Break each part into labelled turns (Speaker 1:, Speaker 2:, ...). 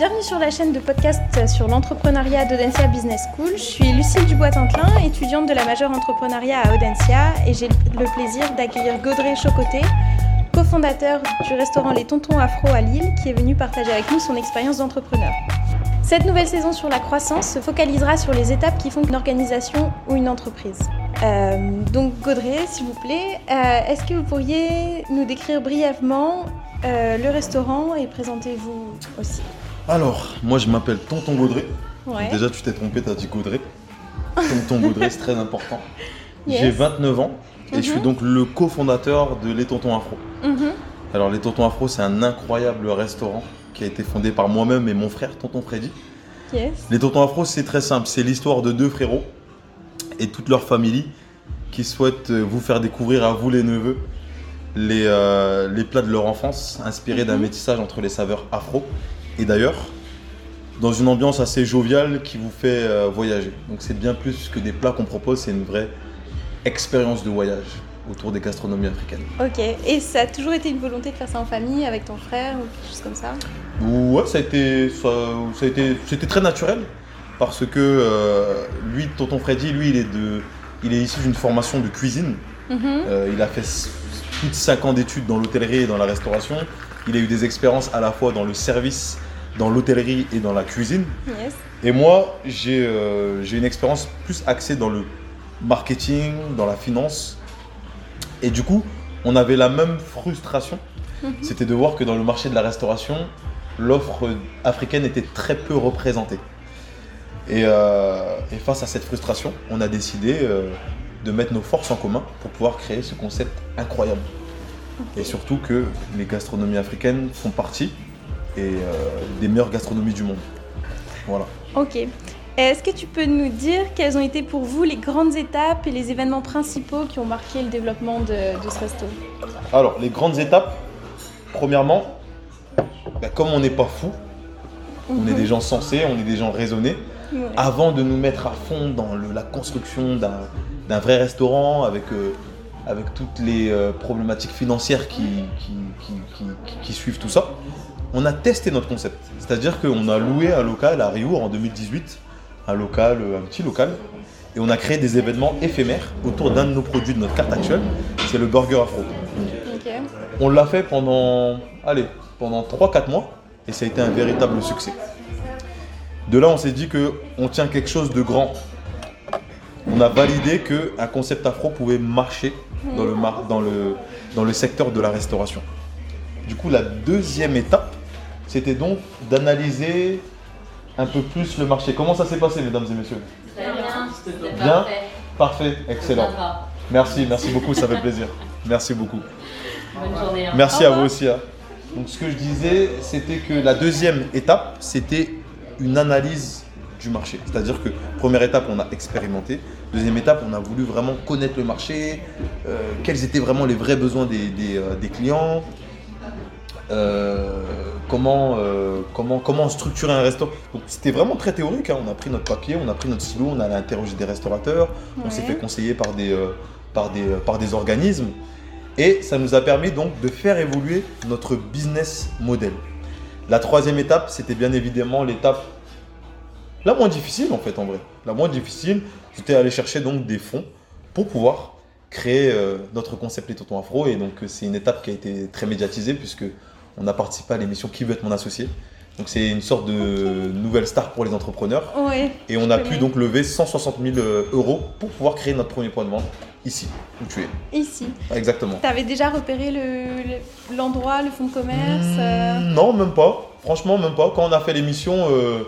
Speaker 1: bienvenue sur la chaîne de podcast sur l'entrepreneuriat d'Audencia Business School. Je suis Lucille Dubois-Tantlin, étudiante de la majeure entrepreneuriat à Audencia et j'ai le plaisir d'accueillir Gaudrey Chocoté, cofondateur du restaurant Les Tontons Afro à Lille, qui est venu partager avec nous son expérience d'entrepreneur. Cette nouvelle saison sur la croissance se focalisera sur les étapes qui font une organisation ou une entreprise. Euh, donc Gaudrey, s'il vous plaît, euh, est-ce que vous pourriez nous décrire brièvement euh, le restaurant et présentez-vous aussi?
Speaker 2: Alors, moi je m'appelle Tonton.
Speaker 1: Ouais.
Speaker 2: Déjà tu t'es trompé, t'as dit Gaudrey. Tonton Gaudrey, c'est très important.
Speaker 1: Yes.
Speaker 2: J'ai 29 ans et je suis
Speaker 1: Mhm.
Speaker 2: donc le cofondateur de Les Tontons Afro.
Speaker 1: Mhm.
Speaker 2: Alors Les Tontons Afro, c'est un incroyable restaurant qui a été fondé par moi-même et mon frère, Tonton Freddy.
Speaker 1: Yes.
Speaker 2: Les Tontons Afro, c'est très simple. C'est l'histoire de deux frérots et toute leur famille qui souhaitent euh, vous faire découvrir à vous, les neveux, les, euh, les plats de leur enfance, inspirés d'un
Speaker 1: Mhm.
Speaker 2: métissage entre les saveurs afro et d'ailleurs, dans une ambiance assez joviale qui vous fait euh, voyager. Donc c'est bien plus que des plats qu'on propose, c'est une vraie expérience de voyage autour des gastronomies africaines.
Speaker 1: Ok. Et ça a toujours été une volonté de faire ça en famille avec ton frère ou quelque chose comme ça?
Speaker 2: Ouais, ça a été, ça, ça a été, c'était très naturel parce que euh, lui, Tonton Freddy, lui, il est de, il est issu d'une formation de cuisine.
Speaker 1: Mhm.
Speaker 2: Euh, il a fait plus de 5 ans d'études dans l'hôtellerie et dans la restauration. Il a eu des expériences à la fois dans le service, dans l'hôtellerie et dans la cuisine.
Speaker 1: Yes.
Speaker 2: Et moi, j'ai euh, j'ai une expérience plus axée dans le marketing, dans la finance. Et du coup, on avait la même frustration.
Speaker 1: Mhm.
Speaker 2: C'était de voir que dans le marché de la restauration, l'offre africaine était très peu représentée. Et, euh, et face à cette frustration, on a décidé euh, de mettre nos forces en commun pour pouvoir créer ce concept incroyable. Et surtout que les gastronomies africaines font partie et, euh, des meilleures gastronomies du monde. Voilà.
Speaker 1: Ok. Est-ce que tu peux nous dire quelles ont été pour vous les grandes étapes et les événements principaux qui ont marqué le développement de, de ce resto?
Speaker 2: Alors, les grandes étapes, premièrement, bah, comme on n'est pas fou, on est des gens sensés, on est des gens raisonnés,
Speaker 1: Ouais.
Speaker 2: avant de nous mettre à fond dans le- la construction d'un vrai restaurant avec, euh, avec toutes les euh, problématiques financières qui, qui, qui- qui- qui- qui suivent tout ça, on a testé notre concept. C'est-à-dire qu'on a loué un local à Riour en 2018, un local, euh, un petit local, et on a créé des événements éphémères autour d'un de nos produits de notre carte actuelle, c'est le Burger Afro. On l'a fait pendant, allez, pendant 3-4 mois et ça a été un véritable succès. De là, on s'est dit que on tient quelque chose de grand. On a validé que un concept afro pouvait marcher dans le, mar- dans le, dans le secteur de la restauration. Du coup, la deuxième étape, c'était donc d'analyser un peu plus le marché. Comment ça s'est passé, mesdames et messieurs?
Speaker 3: Très bien, parfait.
Speaker 2: Parfait, excellent. Merci, merci beaucoup, ça fait plaisir. Merci beaucoup.
Speaker 3: Bonne journée. hein.
Speaker 2: Merci à vous aussi. hein. Donc ce que je disais, c'était que la deuxième étape, c'était une analyse du marché. C'est-à-dire que première étape, on a expérimenté. Deuxième étape, on a voulu vraiment connaître le marché, euh, quels étaient vraiment les vrais besoins des, des, euh, des clients, euh, comment, euh, comment, comment structurer un restaurant. Donc c'était vraiment très théorique. hein. On a pris notre papier, on a pris notre stylo, on allait interroger des restaurateurs, on s'est fait conseiller par des, euh, par, des, euh, par des organismes. Et ça nous a permis donc de faire évoluer notre business model. La troisième étape, c'était bien évidemment l'étape la moins difficile en fait en vrai. La moins difficile, c'était aller chercher donc des fonds pour pouvoir créer euh, notre concept Les Tontons Afro. Et donc c'est une étape qui a été très médiatisée puisque on a participé à l'émission Qui veut être mon associé. Donc c'est une sorte de nouvelle star pour les entrepreneurs.
Speaker 1: Ouais.
Speaker 2: Et on a pu donc lever 160 000 euros pour pouvoir créer notre premier point de vente ici, où tu es.
Speaker 1: Ici.
Speaker 2: Exactement.
Speaker 1: T'avais déjà repéré le- le- l'endroit, le, fonds de commerce euh,
Speaker 2: Hmm, Non, même pas. Franchement, même pas. Quand on a fait l'émission, euh,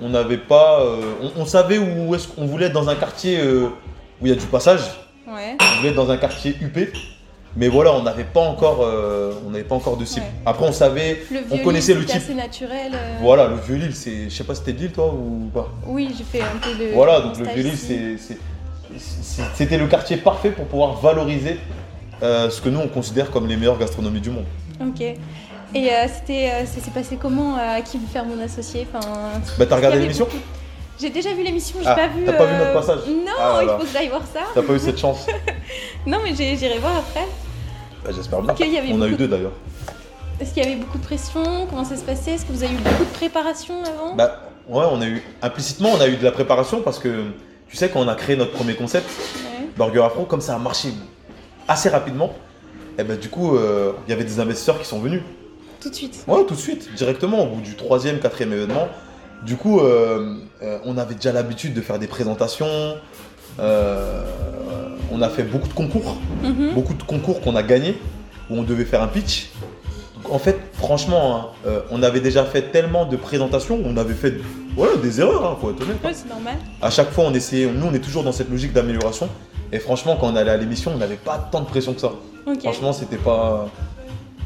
Speaker 2: on n'avait pas. euh, on, on savait où est-ce qu'on voulait être dans un quartier euh, où il y a du passage.
Speaker 1: Ouais.
Speaker 2: On voulait être dans un quartier UP. Mais voilà, on n'avait pas encore, euh, on n'avait pas encore de cible.
Speaker 1: Ouais.
Speaker 2: Après, on savait,
Speaker 1: Le
Speaker 2: on connaissait le
Speaker 1: c'était
Speaker 2: type.
Speaker 1: assez naturel. euh,
Speaker 2: Voilà, le vieux Lille, c'est, je sais pas si t'es de Lille toi ou pas.
Speaker 1: Oui, j'ai fait un peu de.
Speaker 2: Voilà, donc le vieux Lille, c'est, c'était le quartier parfait pour pouvoir valoriser euh, ce que nous on considère comme les meilleures gastronomies du monde.
Speaker 1: Ok. Et c'était, ça s'est passé comment à qui veut faire mon associé enfin,
Speaker 2: Bah t'as regardé l'émission
Speaker 1: J'ai déjà vu l'émission, j'ai
Speaker 2: Ah,
Speaker 1: pas vu.
Speaker 2: t'as pas vu notre passage
Speaker 1: Non,
Speaker 2: Ah
Speaker 1: il faut que j'aille voir ça.
Speaker 2: T'as pas eu cette chance
Speaker 1: Non, mais j'irai voir après.
Speaker 2: Bah, J'espère bien.
Speaker 1: Qu'il y avait
Speaker 2: On a eu
Speaker 1: beaucoup
Speaker 2: deux d'ailleurs.
Speaker 1: Est-ce qu'il y avait beaucoup de pression? Comment ça se passait? Est-ce que vous avez eu beaucoup de préparation avant?
Speaker 2: Bah ouais, on a eu implicitement on a eu de la préparation parce que tu sais quand on a créé notre premier concept,
Speaker 1: Ouais.
Speaker 2: Burger Afro, comme ça a marché assez rapidement, et ben du coup euh, il y avait des investisseurs qui sont venus.
Speaker 1: Tout de suite.
Speaker 2: Ouais, tout de suite, directement au bout du troisième, quatrième événement. Du coup, euh, euh, on avait déjà l'habitude de faire des présentations. euh, on a fait beaucoup de concours,
Speaker 1: Mhm.
Speaker 2: beaucoup de concours qu'on a gagnés où on devait faire un pitch. Donc, en fait, franchement, hein, euh, on avait déjà fait tellement de présentations, on avait fait voilà, des erreurs, hein, faut être honnête.
Speaker 1: Ouais, c'est normal.
Speaker 2: À chaque fois, on essayait, nous, on est toujours dans cette logique d'amélioration. Et franchement, quand on allait à l'émission, on n'avait pas tant de pression que ça. Franchement, c'était pas.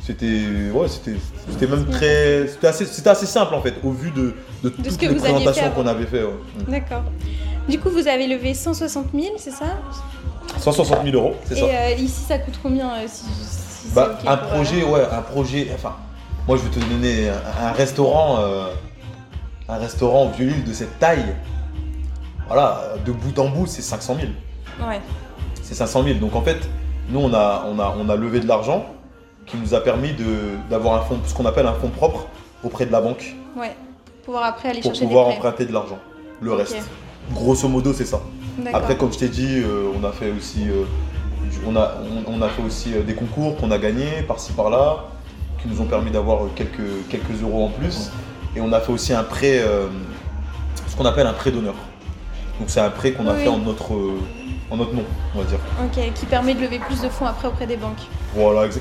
Speaker 2: C'était. Ouais, c'était c'était même très. C'était assez, c'était assez simple en fait, au vu de, de,
Speaker 1: ce
Speaker 2: toutes
Speaker 1: que
Speaker 2: les
Speaker 1: vous aviez fait
Speaker 2: présentations qu'on avait fait. ouais. Mm.
Speaker 1: D'accord. Du coup, vous avez levé 160 000, c'est ça?
Speaker 2: 160 000 euros, c'est
Speaker 1: Et
Speaker 2: ça
Speaker 1: euh, ici, ça coûte combien euh, si, si
Speaker 2: bah, Un
Speaker 1: pour, euh,
Speaker 2: projet, ouais, un projet. Enfin, moi je vais te donner un, un restaurant. un restaurant au vieux de cette taille. Voilà, de bout en bout, c'est 500 000.
Speaker 1: Ouais.
Speaker 2: C'est 500 000. Donc en fait, nous, on a, on a, on a levé de l'argent qui nous a permis de- d'avoir un fonds, ce qu'on appelle un fonds propre auprès de la banque
Speaker 1: Ouais. Pour pouvoir après aller
Speaker 2: pour
Speaker 1: chercher
Speaker 2: pouvoir
Speaker 1: des prêts.
Speaker 2: emprunter de l'argent. Le reste. Grosso modo, c'est ça. Après, comme je t'ai dit, euh, on a fait aussi, euh, on a, on, on a fait aussi euh, des concours qu'on a gagnés par-ci par-là, qui nous ont permis d'avoir quelques, quelques euros en plus. Et on a fait aussi un prêt, ce qu'on appelle un prêt d'honneur. Donc c'est un prêt qu'on a
Speaker 1: Oui,
Speaker 2: fait en notre, euh, en notre nom, on va dire.
Speaker 1: Ok, qui permet de lever plus de fonds après auprès des banques.
Speaker 2: Voilà, qui,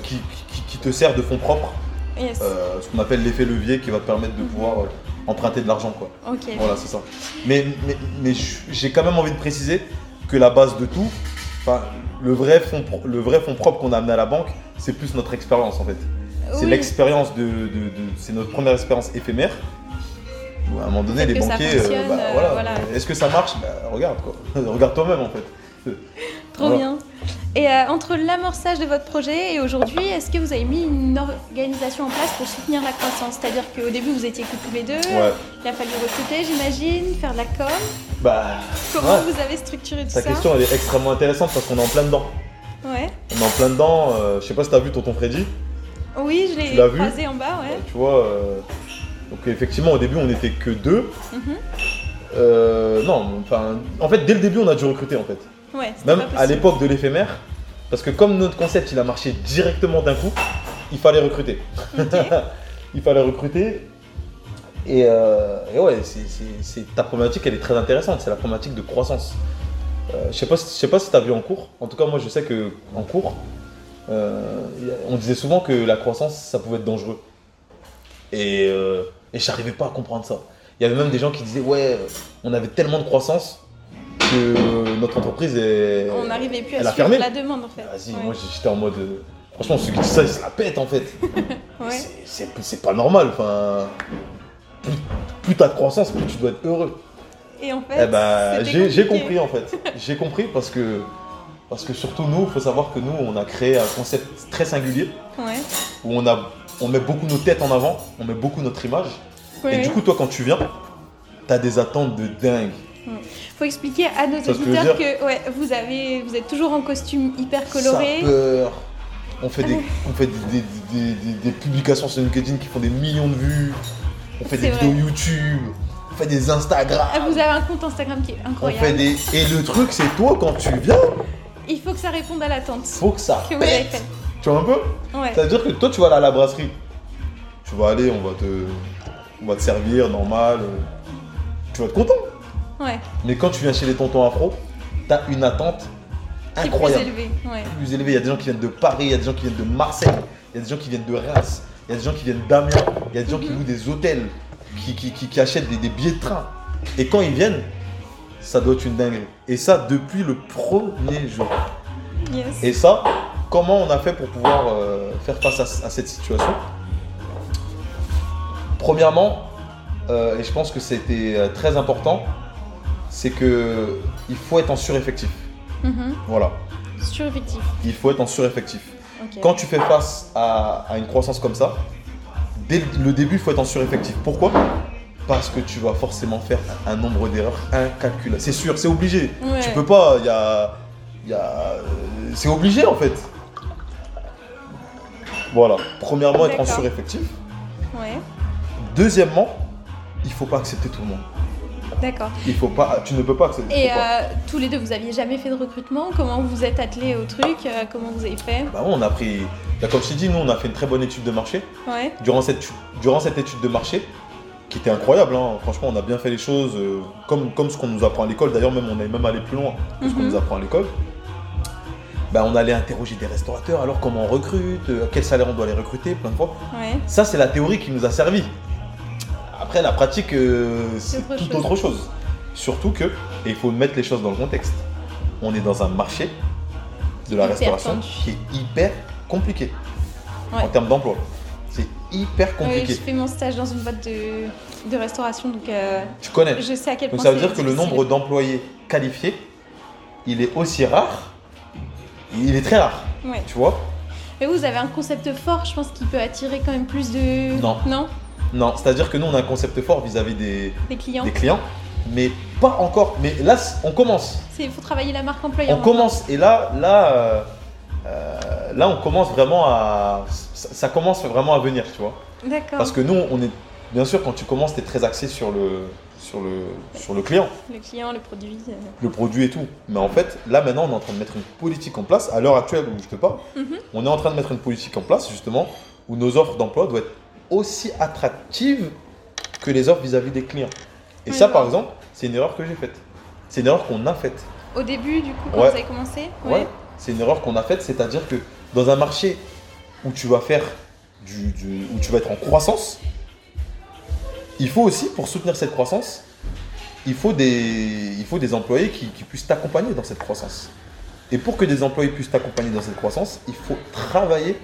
Speaker 2: qui- qui te sert de fonds propres,
Speaker 1: Yes.
Speaker 2: euh, ce qu'on appelle l'effet levier qui va te permettre de
Speaker 1: Mhm.
Speaker 2: pouvoir euh, emprunter de l'argent. quoi. Voilà, c'est ça. Mais, mais, mais j- j'ai quand même envie de préciser que la base de tout, le vrai fonds, le vrai fonds propre qu'on a amené à la banque, c'est plus notre expérience en fait. C'est
Speaker 1: Oui.
Speaker 2: l'expérience de, de- de- c'est notre première expérience éphémère. Où, à un moment donné, les banquiers,
Speaker 1: fonctionne,
Speaker 2: bah,
Speaker 1: euh,
Speaker 2: voilà.
Speaker 1: voilà.
Speaker 2: Est-ce que ça marche? Bah, Regarde quoi. regarde toi-même en fait.
Speaker 1: Trop
Speaker 2: Voilà.
Speaker 1: bien. Et euh, entre l'amorçage de votre projet et aujourd'hui, est-ce que vous avez mis une organisation en place pour soutenir la croissance? C'est-à-dire qu'au début, vous étiez que tous les deux.
Speaker 2: Ouais.
Speaker 1: Il a fallu recruter, j'imagine, faire de la com.
Speaker 2: Bah,
Speaker 1: Comment
Speaker 2: Ouais.
Speaker 1: vous avez structuré tout
Speaker 2: ta
Speaker 1: ça?
Speaker 2: question elle est extrêmement intéressante parce qu'on est en plein dedans.
Speaker 1: Ouais.
Speaker 2: On est en plein dedans. euh, je sais pas si t'as vu Tonton Freddy.
Speaker 1: Oui, je
Speaker 2: Tu l'as
Speaker 1: l'ai
Speaker 2: vu?
Speaker 1: croisé en bas, ouais.
Speaker 2: Tu vois. euh, donc effectivement au début on n'était que deux.
Speaker 1: Mhm.
Speaker 2: Euh, non, enfin, en fait dès le début on a dû recruter en fait.
Speaker 1: Ouais,
Speaker 2: Même à l'époque de l'éphémère, parce que comme notre concept il a marché directement d'un coup, il fallait recruter. Il fallait recruter. Et, euh, et ouais, c'est- ta problématique elle est très intéressante, c'est la problématique de croissance. Euh, je sais pas, je sais pas si tu as vu en cours, en tout cas moi je sais que en cours, euh, on disait souvent que la croissance ça pouvait être dangereux. Et, et j'arrivais pas à comprendre ça. Il y avait même des gens qui disaient ouais, on avait tellement de croissance que notre entreprise est.
Speaker 1: On n'arrivait plus à suivre la demande en fait.
Speaker 2: Vas-y,
Speaker 1: Ouais.
Speaker 2: moi j'étais en mode. Franchement, ceux qui disent ça, ils se la pètent en fait.
Speaker 1: Ouais.
Speaker 2: C'est- pas normal. Enfin, plus, plus t'as de croissance, plus tu dois être heureux.
Speaker 1: Et en fait,
Speaker 2: Eh ben, j'ai compris en fait. J'ai compris parce que parce que surtout nous, il faut savoir que nous, on a créé un concept très singulier
Speaker 1: Ouais.
Speaker 2: où on a on met beaucoup nos têtes en avant, on met beaucoup notre image.
Speaker 1: Ouais,
Speaker 2: Et du coup, toi, quand tu viens, t'as des attentes de dingue.
Speaker 1: Faut expliquer à nos
Speaker 2: que
Speaker 1: auditeurs que ouais, vous avez, vous êtes toujours en costume hyper coloré.
Speaker 2: Sapeur. On fait, des, on fait des, des- des- publications sur LinkedIn qui font des millions de vues. On fait des
Speaker 1: vrai.
Speaker 2: vidéos YouTube. On fait des Instagram.
Speaker 1: Ah, vous avez un compte Instagram qui est
Speaker 2: on
Speaker 1: incroyable.
Speaker 2: fait des. Et le truc, c'est toi, quand tu viens,
Speaker 1: Il faut que ça réponde à l'attente
Speaker 2: faut que ça
Speaker 1: que
Speaker 2: pète. Tu vois un peu?
Speaker 1: Ouais.
Speaker 2: C'est-à-dire que toi, tu vas aller à la brasserie. Tu vas aller, on va te, on va te servir normal. Tu vas être content.
Speaker 1: Ouais.
Speaker 2: Mais quand tu viens chez les tontons afro, t'as une attente
Speaker 1: plus
Speaker 2: incroyable.
Speaker 1: Ouais.
Speaker 2: plus élevé. Il y a des gens qui viennent de Paris, il y a des gens qui viennent de Marseille, il y a des gens qui viennent de Reims, il y a des gens qui viennent d'Amiens, il y a des gens qui
Speaker 1: Mhm.
Speaker 2: louent des hôtels, qui, qui, qui- qui achètent des, des billets de train. Et quand ils viennent, ça doit être une dinguerie. Et ça depuis le premier jour.
Speaker 1: Yes.
Speaker 2: Et ça, comment on a fait pour pouvoir euh, faire face à, à cette situation? Premièrement, euh, et je pense que c'était euh, très important, c'est que il faut être en sureffectif.
Speaker 1: Mhm.
Speaker 2: Voilà,
Speaker 1: Sureffectif.
Speaker 2: il faut être en sureffectif. Quand tu fais face à, à une croissance comme ça, dès le début, il faut être en sureffectif. Pourquoi? Parce que tu vas forcément faire un, nombre d'erreurs incalculable. C'est sûr, c'est obligé.
Speaker 1: Ouais.
Speaker 2: Tu peux pas, il y a. il y a- euh, c'est obligé en fait. Voilà. Premièrement, être en sureffectif.
Speaker 1: Ouais,
Speaker 2: Deuxièmement, il faut pas accepter tout le monde.
Speaker 1: D'accord.
Speaker 2: Il faut pas, tu ne peux pas accepter.
Speaker 1: Et euh, tous les deux, vous aviez jamais fait de recrutement? Comment vous êtes attelés au truc? Euh, Comment vous avez fait?
Speaker 2: Bah on a pris. bah, comme je t'ai dit, nous, on a fait une très bonne étude de marché.
Speaker 1: Ouais,
Speaker 2: Durant cette, durant cette étude de marché, qui était incroyable, hein, franchement, on a bien fait les choses euh, comme, comme ce qu'on nous apprend à l'école. D'ailleurs, même on est même allé plus loin que ce qu'on
Speaker 1: Mhm.
Speaker 2: nous apprend à l'école. Bah, on allait interroger des restaurateurs, alors comment on recrute, à quel salaire on doit les recruter, plein de fois.
Speaker 1: ouais.
Speaker 2: Ça, c'est la théorie qui nous a servi. Après, la pratique, euh, c'est tout
Speaker 1: chose.
Speaker 2: autre chose. Surtout que, et il faut mettre les choses dans le contexte, on est dans un marché de la restauration
Speaker 1: tendu.
Speaker 2: qui est hyper compliqué
Speaker 1: Ouais.
Speaker 2: en termes d'emploi. C'est hyper compliqué.
Speaker 1: j'ai fait mon stage dans une boîte de, de restauration, donc euh,
Speaker 2: Tu connais.
Speaker 1: je sais à quel point
Speaker 2: Donc ça veut dire que le nombre d'employés qualifiés, il est aussi rare, il est très rare,
Speaker 1: Ouais.
Speaker 2: tu vois
Speaker 1: Mais vous avez un concept fort, je pense, qui peut attirer quand même plus de...
Speaker 2: Non.
Speaker 1: Non
Speaker 2: Non, c'est-à-dire que nous, on a un concept fort vis-à-vis des,
Speaker 1: Des clients
Speaker 2: des clients, mais pas encore. Mais là, on commence.
Speaker 1: Il faut travailler la marque employeur.
Speaker 2: On commence. Et là, là, euh, euh, là, on commence vraiment à. Ça, commence vraiment à venir, tu vois.
Speaker 1: D'accord.
Speaker 2: Parce que nous, on est. Bien sûr, quand tu commences, tu es très axé sur le, sur, le, sur le client,
Speaker 1: Le client, le produit. euh,
Speaker 2: le produit et tout. Mais en fait, là, maintenant, on est en train de mettre une politique en place. À l'heure actuelle où je te parle,
Speaker 1: Mhm.
Speaker 2: on est en train de mettre une politique en place, justement, où nos offres d'emploi doivent être aussi attractives que les offres vis-à-vis des clients. Et ça, par exemple, c'est une erreur que j'ai faite. C'est une erreur qu'on a faite.
Speaker 1: Au début, du coup, quand
Speaker 2: Ouais.
Speaker 1: vous avez commencé
Speaker 2: Ouais. C'est une erreur qu'on a faite, c'est-à-dire que dans un marché où tu vas faire du, du- où tu vas être en croissance, il faut aussi, pour soutenir cette croissance, il faut des, il faut des employés qui, qui puissent t'accompagner dans cette croissance. Et pour que des employés puissent t'accompagner dans cette croissance, il faut travailler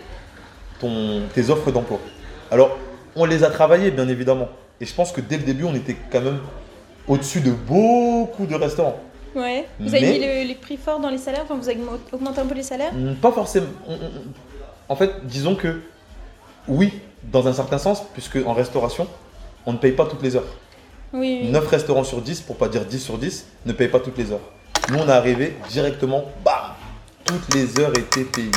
Speaker 2: ton, tes offres d'emploi. Alors, on les a travaillées, bien évidemment. Et je pense que dès le début, on était quand même au-dessus de beaucoup de restaurants.
Speaker 1: Ouais. Vous avez mis le- les prix forts dans les salaires Enfin, vous avez augmenté- un peu les salaires?
Speaker 2: Mm, Pas forcément. on- on- En fait, disons que oui, dans un certain sens, puisque en restauration, on ne paye pas toutes les heures.
Speaker 1: Oui. oui.
Speaker 2: 9 restaurants sur 10, pour pas dire 10 sur 10, ne payent pas toutes les heures. Nous, on est arrivé directement, bam Toutes les heures étaient payées.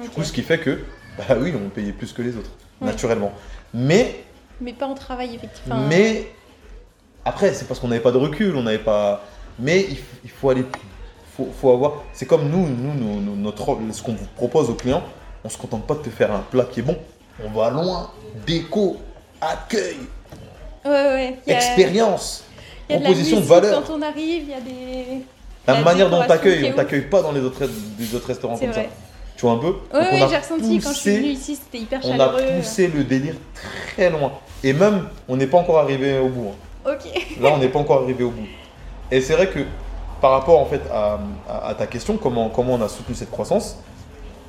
Speaker 2: Du coup, ce qui fait que, bah oui, on payait plus que les autres,
Speaker 1: Ouais.
Speaker 2: naturellement. Mais,
Speaker 1: Mais pas en travail, effectivement.
Speaker 2: mais, après, c'est parce qu'on n'avait pas de recul, on n'avait pas. Mais il, faut aller. Faut, faut avoir. C'est comme nous, nous, nous- nous- notre, ce qu'on vous propose aux clients, on se contente pas de te faire un plat qui est bon. On va loin. Déco, accueil,
Speaker 1: Ouais, ouais. Il y a-
Speaker 2: expérience,
Speaker 1: il y a de la
Speaker 2: proposition de valeur.
Speaker 1: Quand on arrive, il y a des.
Speaker 2: La,
Speaker 1: la
Speaker 2: manière dont on t'accueille, on t'accueille pas dans les autres, restaurants comme
Speaker 1: vrai.
Speaker 2: ça. Tu vois un peu
Speaker 1: ouais,
Speaker 2: a
Speaker 1: j'ai ressenti quand je suis
Speaker 2: poussé-
Speaker 1: venue ici, c'était hyper
Speaker 2: On a
Speaker 1: chaleureux.
Speaker 2: poussé le délire très loin. Et même, on n'est pas encore arrivé au bout. hein.
Speaker 1: Ok.
Speaker 2: Là, on n'est pas encore arrivé au bout. Et c'est vrai que par rapport en fait à, à- à ta question, comment, comment on a soutenu cette croissance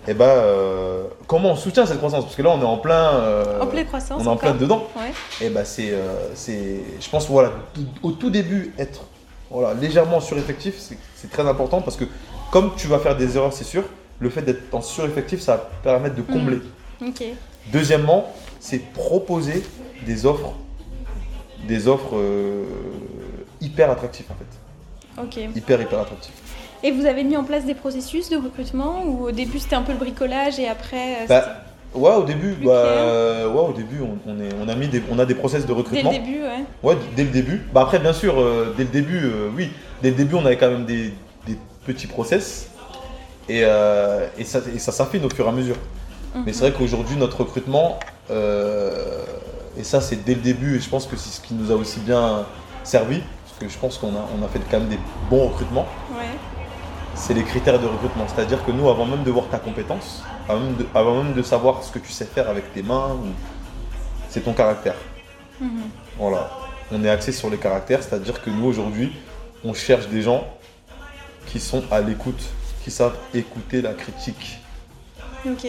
Speaker 2: Eh ben, euh, comment on soutient cette croissance? Parce que là, on est en plein. euh,
Speaker 1: En pleine croissance.
Speaker 2: on est en plein dedans.
Speaker 1: Ouais.
Speaker 2: Et ben, c'est, euh, c'est, je pense, voilà, tout- au tout début, être voilà, légèrement sureffectif, c'est, c'est très important parce que comme tu vas faire des erreurs, c'est sûr, le fait d'être en sureffectif, ça va permettre de combler.
Speaker 1: Ok.
Speaker 2: Deuxièmement, c'est proposer des offres, des offres euh, hyper attractives en fait. Hyper, hyper attractives.
Speaker 1: Et vous avez mis en place des processus de recrutement ou au début c'était un peu le bricolage et après euh,
Speaker 2: Bah, ouais, au début, bah, euh, ouais, au début, on, on est, on a mis des, on a des process de
Speaker 1: c'était dès le
Speaker 2: recrutement.
Speaker 1: début, ouais.
Speaker 2: Ouais, dès le début. Bah après, bien sûr, euh, dès le début, euh, oui, dès le début, on avait quand même des, des petits process et, euh, et ça, et ça s'affine au fur et à mesure. Mais c'est vrai qu'aujourd'hui, notre recrutement, euh, et ça, c'est dès le début, et je pense que c'est ce qui nous a aussi bien servi, parce que je pense qu'on a, on a fait quand même des bons recrutements,
Speaker 1: Ouais.
Speaker 2: c'est les critères de recrutement. C'est-à-dire que nous, avant même de voir ta compétence, avant même de, avant même de savoir ce que tu sais faire avec tes mains, ou- c'est ton caractère.
Speaker 1: Mhm.
Speaker 2: Voilà. On est axé sur les caractères, c'est-à-dire que nous, aujourd'hui, on cherche des gens qui sont à l'écoute, qui savent écouter la critique.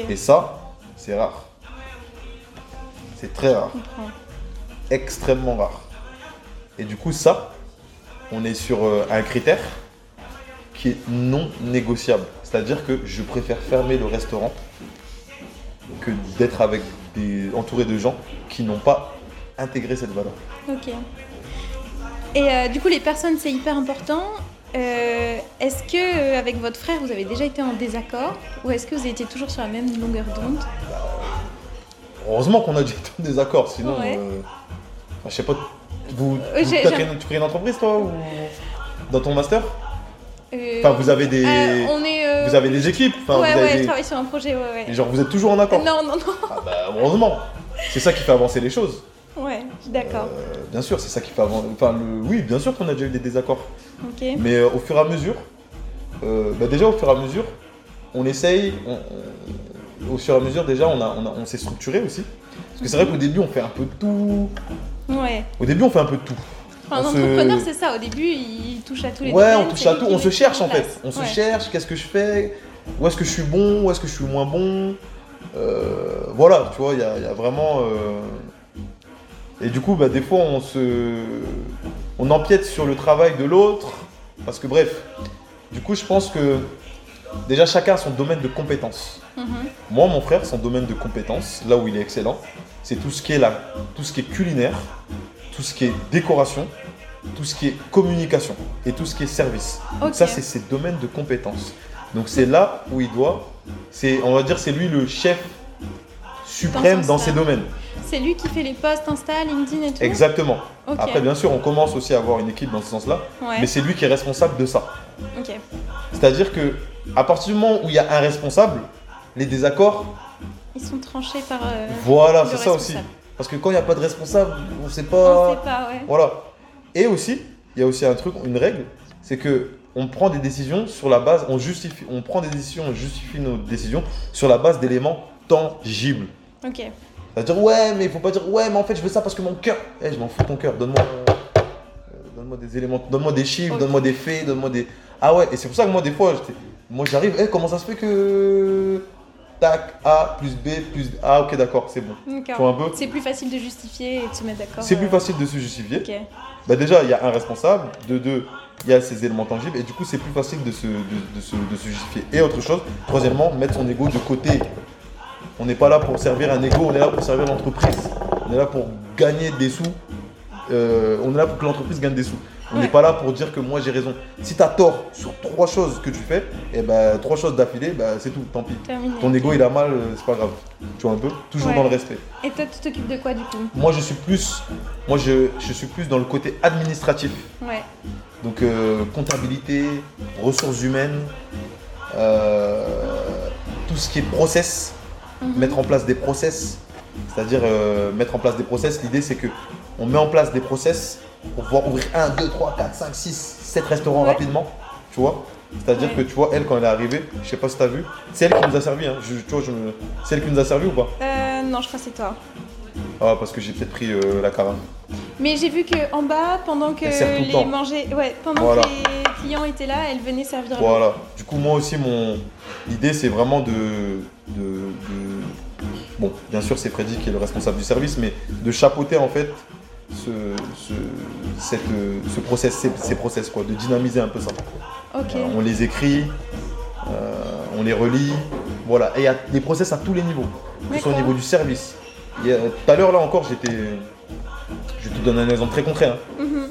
Speaker 2: Et ça, c'est rare. C'est très rare, extrêmement rare. Et du coup, ça, on est sur euh, un critère qui est non négociable. C'est-à-dire que je préfère fermer le restaurant que d'être avec des, entouré de gens qui n'ont pas intégré cette valeur.
Speaker 1: Ok. Et euh, du coup, les personnes, c'est hyper important. Euh, est-ce que euh, avec votre frère, vous avez déjà été en désaccord ou est-ce que vous étiez toujours sur la même longueur d'onde
Speaker 2: heureusement qu'on a du désaccord, sinon,
Speaker 1: Ouais.
Speaker 2: euh, je sais pas, vous,
Speaker 1: Euh,
Speaker 2: vous-
Speaker 1: j'ai-
Speaker 2: t'as
Speaker 1: j'ai-
Speaker 2: créé, tu crées une entreprise toi ou dans ton master
Speaker 1: Euh,
Speaker 2: Enfin, vous avez des,
Speaker 1: euh, on est. euh,
Speaker 2: vous avez des équipes, enfin,
Speaker 1: ouais,
Speaker 2: vous avez
Speaker 1: ouais, je
Speaker 2: des-
Speaker 1: travaille sur un projet, ouais, ouais.
Speaker 2: genre vous êtes toujours en accord.
Speaker 1: Non, non, non.
Speaker 2: Ah bah, heureusement, c'est ça qui fait avancer les choses.
Speaker 1: Ouais, je suis d'accord.
Speaker 2: Euh, bien sûr, c'est ça qui fait avancer. Enfin, le... oui, bien sûr qu'on a déjà eu des désaccords. Mais euh, au fur et à mesure, euh, bah, déjà au fur et à mesure, on essaye, on- on- au fur et à mesure déjà on, a, on, a- on s'est structuré aussi. Parce que c'est vrai qu'au début on fait un peu de tout.
Speaker 1: Ouais.
Speaker 2: Au début on fait un peu de tout.
Speaker 1: Enfin, un
Speaker 2: se-
Speaker 1: entrepreneur, c'est ça. Au début, il touche à tous les
Speaker 2: Ouais,
Speaker 1: domaines,
Speaker 2: on touche à tout, on se cherche en
Speaker 1: place.
Speaker 2: fait. On se cherche, qu'est-ce que je fais? Où est-ce que je suis bon? Où est-ce que je suis moins bon? Voilà, tu vois, il y, a il y a vraiment. Et du coup, bah, des fois on se. On empiète sur le travail de l'autre. Parce que bref, du coup je pense que déjà chacun a son domaine de compétence.
Speaker 1: Mhm.
Speaker 2: Moi, mon frère, son domaine de compétence, là où il est excellent, c'est tout ce qui est là, tout ce qui est culinaire, tout ce qui est décoration, tout ce qui est communication et tout ce qui est service. Donc ça, c'est ses domaines de compétence. Donc c'est là où il doit, c'est, on va dire, c'est lui le chef suprême dans ses
Speaker 1: sens-là.
Speaker 2: domaines.
Speaker 1: C'est lui qui fait les posts Insta, LinkedIn et tout.
Speaker 2: Exactement. Après, bien sûr, on commence aussi à avoir une équipe dans ce sens-là,
Speaker 1: Ouais.
Speaker 2: mais c'est lui qui est responsable de ça. C'est-à-dire que à partir du moment où il y a un responsable, les désaccords,
Speaker 1: Ils sont tranchés par. euh,
Speaker 2: voilà, c'est ça aussi. Parce que quand il n'y a pas de responsable, on ne sait
Speaker 1: On
Speaker 2: pas.
Speaker 1: sait pas, ouais.
Speaker 2: Voilà. Et aussi, il y a aussi un truc, une règle, c'est que on prend des décisions sur la base, on justifie, on prend des décisions, on justifie nos décisions sur la base d'éléments tangibles.
Speaker 1: Ok.
Speaker 2: C'est-à-dire ouais, mais il faut pas dire ouais, mais en fait je veux ça parce que mon cœur. Eh, je m'en fous ton cœur. Donne-moi, euh, donne-moi des éléments, donne-moi des chiffres, donne-moi des faits, donne-moi des. Ah ouais, et c'est pour ça que moi des fois, moi j'arrive, eh, comment ça se fait que tac A plus B plus A, ok d'accord, c'est bon. Un peu?
Speaker 1: C'est plus facile de justifier et de se mettre d'accord.
Speaker 2: C'est plus
Speaker 1: euh,
Speaker 2: facile de se justifier.
Speaker 1: Ok.
Speaker 2: Bah déjà, il y a un responsable, de deux, il y a ces éléments tangibles, et du coup, c'est plus facile de se, de, de se, de se justifier. Et autre chose, troisièmement, mettre son ego de côté. On n'est pas là pour servir un ego, on est là pour servir l'entreprise. On est là pour gagner des sous. Euh, on est là pour que l'entreprise gagne des sous. On n'est
Speaker 1: Ouais.
Speaker 2: pas là pour dire que moi j'ai raison. Si tu as tort sur trois choses que tu fais, et ben trois choses d'affilée, bah, c'est tout, tant pis.
Speaker 1: Terminé.
Speaker 2: Ton ego il a mal, euh, c'est pas grave. Tu vois un peu? Toujours
Speaker 1: Ouais.
Speaker 2: dans le respect.
Speaker 1: Et toi, tu t'occupes de quoi du coup?
Speaker 2: Moi je suis plus, moi je, je suis plus dans le côté administratif.
Speaker 1: Ouais.
Speaker 2: Donc euh, comptabilité, ressources humaines, euh, tout ce qui est process,
Speaker 1: Mhm.
Speaker 2: mettre en place des process. C'est-à-dire euh, mettre en place des process, l'idée c'est que on met en place des process pour pouvoir ouvrir 1, 2, 3, 4, 5, 6, 7 restaurants
Speaker 1: Ouais.
Speaker 2: rapidement. Tu vois C'est-à-dire
Speaker 1: Ouais.
Speaker 2: que tu vois, elle quand elle est arrivée, je sais pas si tu as vu, c'est elle qui nous a servi. Hein. Je- tu vois, je me- C'est elle qui nous a servi ou pas?
Speaker 1: Euh, non, je crois que c'est toi.
Speaker 2: Ah, parce que j'ai peut-être pris euh, la carafe.
Speaker 1: Mais j'ai vu que en bas, pendant que les
Speaker 2: temps.
Speaker 1: manger, ouais, pendant
Speaker 2: Voilà.
Speaker 1: que les clients étaient là, elle venait servir.
Speaker 2: Voilà. Du coup, moi aussi, mon l'idée, c'est vraiment de, de, de- Bon, bien sûr, c'est Freddy qui est le responsable du service, mais de chapeauter en fait ce, ce, cette, ce process, ces, ces process, quoi, de dynamiser un peu ça. Euh, on les écrit, euh, on les relit, voilà. Et il y a des process à tous les niveaux, que ce soit au niveau du service. Tout à l'heure, là encore, j'étais. Je te donner un exemple très concret. hein.
Speaker 1: Mhm.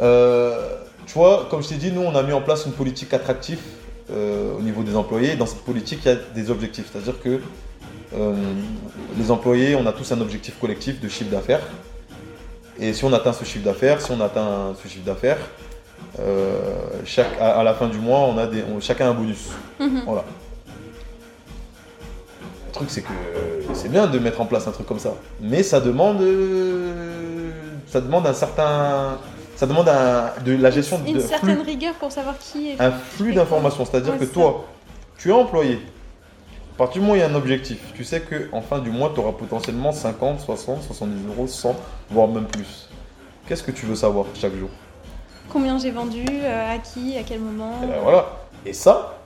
Speaker 2: Euh, tu vois, comme je t'ai dit, nous, on a mis en place une politique attractive euh, au niveau des employés. Dans cette politique, il y a des objectifs. C'est-à-dire que euh, les employés, on a tous un objectif collectif de chiffre d'affaires. Et si on atteint ce chiffre d'affaires, si on atteint ce chiffre d'affaires, euh, chaque, à, à la fin du mois, on a des, on- chacun un bonus.
Speaker 1: Mhm.
Speaker 2: Voilà. Le truc, c'est que c'est bien de mettre en place un truc comme ça. Mais ça demande, ça demande un certain. Ça demande un- de la gestion de
Speaker 1: Une
Speaker 2: flux
Speaker 1: certaine rigueur pour savoir qui est.
Speaker 2: un flux d'informations. C'est-à-dire
Speaker 1: Ouais,
Speaker 2: que toi, tu es employé. À partir du moment où il y a un objectif, tu sais qu'en fin du mois, tu auras potentiellement 50, 60, 70 euros, 100, voire même plus. Qu'est-ce que tu veux savoir chaque jour?
Speaker 1: Combien j'ai vendu, euh, à qui, à quel moment?
Speaker 2: Et ben voilà. Et ça,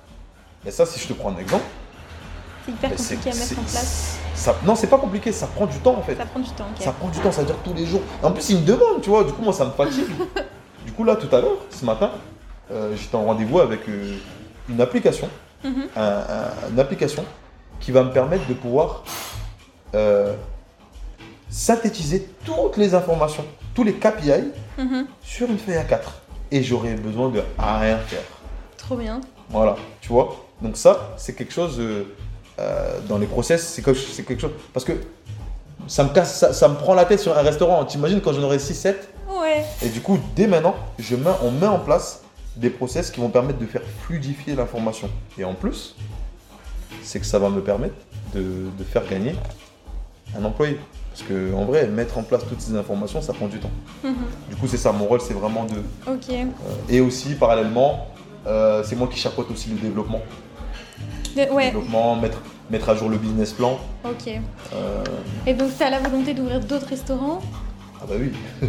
Speaker 2: et ça, si je te prends un exemple,
Speaker 1: C'est hyper
Speaker 2: ben,
Speaker 1: compliqué à mettre en place.
Speaker 2: Ça, non, c'est pas compliqué, ça prend du temps en fait.
Speaker 1: Ça prend du temps.
Speaker 2: Ça prend du temps, ça veut dire tous les jours. En plus, il me demande, tu vois, du coup, moi, ça me fatigue. du coup, là, tout à l'heure, ce matin, euh, j'étais en rendez-vous avec euh, une application,
Speaker 1: Mhm.
Speaker 2: un- un- une application qui va me permettre de pouvoir euh, synthétiser toutes les informations, tous les KPI
Speaker 1: Mhm.
Speaker 2: sur une feuille A4. Et j'aurais besoin de rien faire.
Speaker 1: Trop bien.
Speaker 2: Voilà, tu vois. Donc ça, c'est quelque chose euh, dans les process, c'est quelque, quelque chose. Parce que ça me, casse, ça, ça me prend la tête sur un restaurant. T'imagines quand j'en aurai 6-7
Speaker 1: Ouais.
Speaker 2: Et du coup, dès maintenant, je mets, on met en place des process qui vont permettre de faire fluidifier l'information. Et en plus, c'est que ça va me permettre de, de faire gagner un employé. Parce que en vrai, mettre en place toutes ces informations, ça prend du temps.
Speaker 1: Mhm.
Speaker 2: Du coup, c'est ça, mon rôle, c'est vraiment de...
Speaker 1: Ok.
Speaker 2: euh, et aussi, parallèlement, euh, c'est moi qui chapeaute aussi le développement.
Speaker 1: De- ouais.
Speaker 2: Développement, mettre, mettre à jour le business plan.
Speaker 1: Ok.
Speaker 2: Euh,
Speaker 1: Et donc, tu as la volonté d'ouvrir d'autres restaurants
Speaker 2: ah bah oui,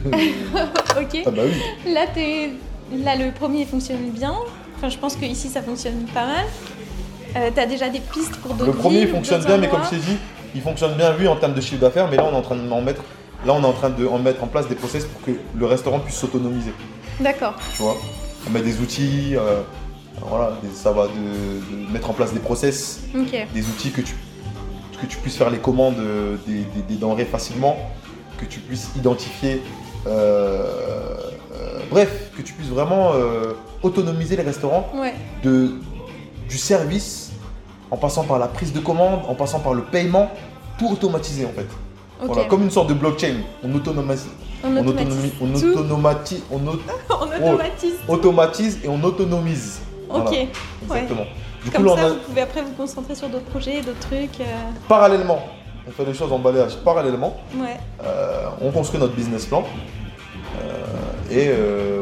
Speaker 1: Ok.
Speaker 2: ah bah oui.
Speaker 1: Là, t'es- Là, le premier fonctionne bien. Enfin, je pense que ici, ça fonctionne pas mal. Euh, tu as déjà des pistes pour d'autres
Speaker 2: Le premier il
Speaker 1: villes,
Speaker 2: fonctionne bien, mais comme je t'ai dit, il fonctionne bien lui en termes de chiffre d'affaires, mais là on est en train de en mettre, là on est en train de en mettre en place des process pour que le restaurant puisse s'autonomiser.
Speaker 1: D'accord.
Speaker 2: Tu vois, on met des outils, euh, voilà, ça va de, de mettre en place des process, des outils que tu que tu puisses faire les commandes euh, des, des- des denrées facilement, que tu puisses identifier, euh, euh, bref, que tu puisses vraiment euh, autonomiser les restaurants
Speaker 1: Ouais.
Speaker 2: de, du service, en passant par la prise de commande, en passant par le paiement, tout automatisé en fait. Voilà, comme une sorte de blockchain. On autonomise,
Speaker 1: on
Speaker 2: on
Speaker 1: automatise.
Speaker 2: autonomise, on
Speaker 1: automatise.
Speaker 2: automatise et on autonomise.
Speaker 1: Ok. Ouais.
Speaker 2: exactement. Du coup,
Speaker 1: Comme ça,
Speaker 2: a-
Speaker 1: vous pouvez après vous concentrer sur d'autres projets, d'autres trucs. euh,
Speaker 2: parallèlement, on fait les choses en balayage parallèlement.
Speaker 1: Ouais.
Speaker 2: Euh, on construit notre business plan. Euh,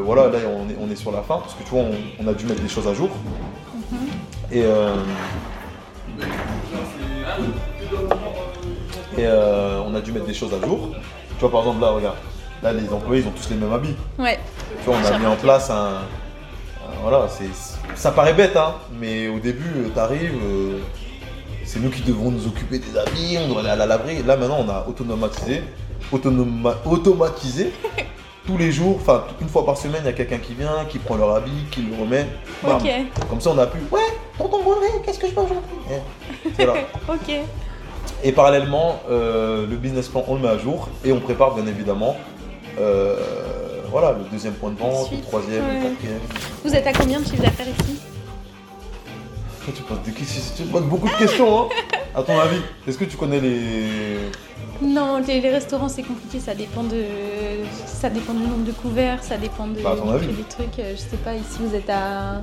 Speaker 2: et voilà, là on est, on est sur la fin parce que tu vois, on, on a dû mettre des choses à jour. Et, euh, et euh, on a dû mettre des choses à jour. Tu vois, par exemple, là, regarde, là les employés ils ont tous les mêmes habits.
Speaker 1: Ouais.
Speaker 2: Tu vois, on a mis en place un. Voilà, c'est, ça paraît bête, hein, mais au début, tu arrives, c'est nous qui devons nous occuper des habits, on doit aller à la laverie. Là, maintenant, on a automatisé, autonoma- automatisé. Tous les jours, enfin une fois par semaine, il y a quelqu'un qui vient, qui prend leur habit, qui le remet. Bam. Comme ça, on a pu. Ouais, tonton Baudré, qu'est-ce que je fais aujourd'hui? Eh.
Speaker 1: Ok.
Speaker 2: Et parallèlement, euh, le business plan, on le met à jour et on prépare bien évidemment euh, voilà, le deuxième point de vente, le troisième, le quatrième.
Speaker 1: Vous êtes à combien de chiffre d'affaires ici?
Speaker 2: Toi, tu, poses des questions- tu poses beaucoup de questions, hein À ton avis, est-ce que tu connais les.
Speaker 1: Non, les, les restaurants c'est compliqué, ça dépend de ça dépend du nombre de couverts, ça dépend de
Speaker 2: Bah, ton avis.
Speaker 1: des trucs. euh, Je sais pas, ici vous êtes à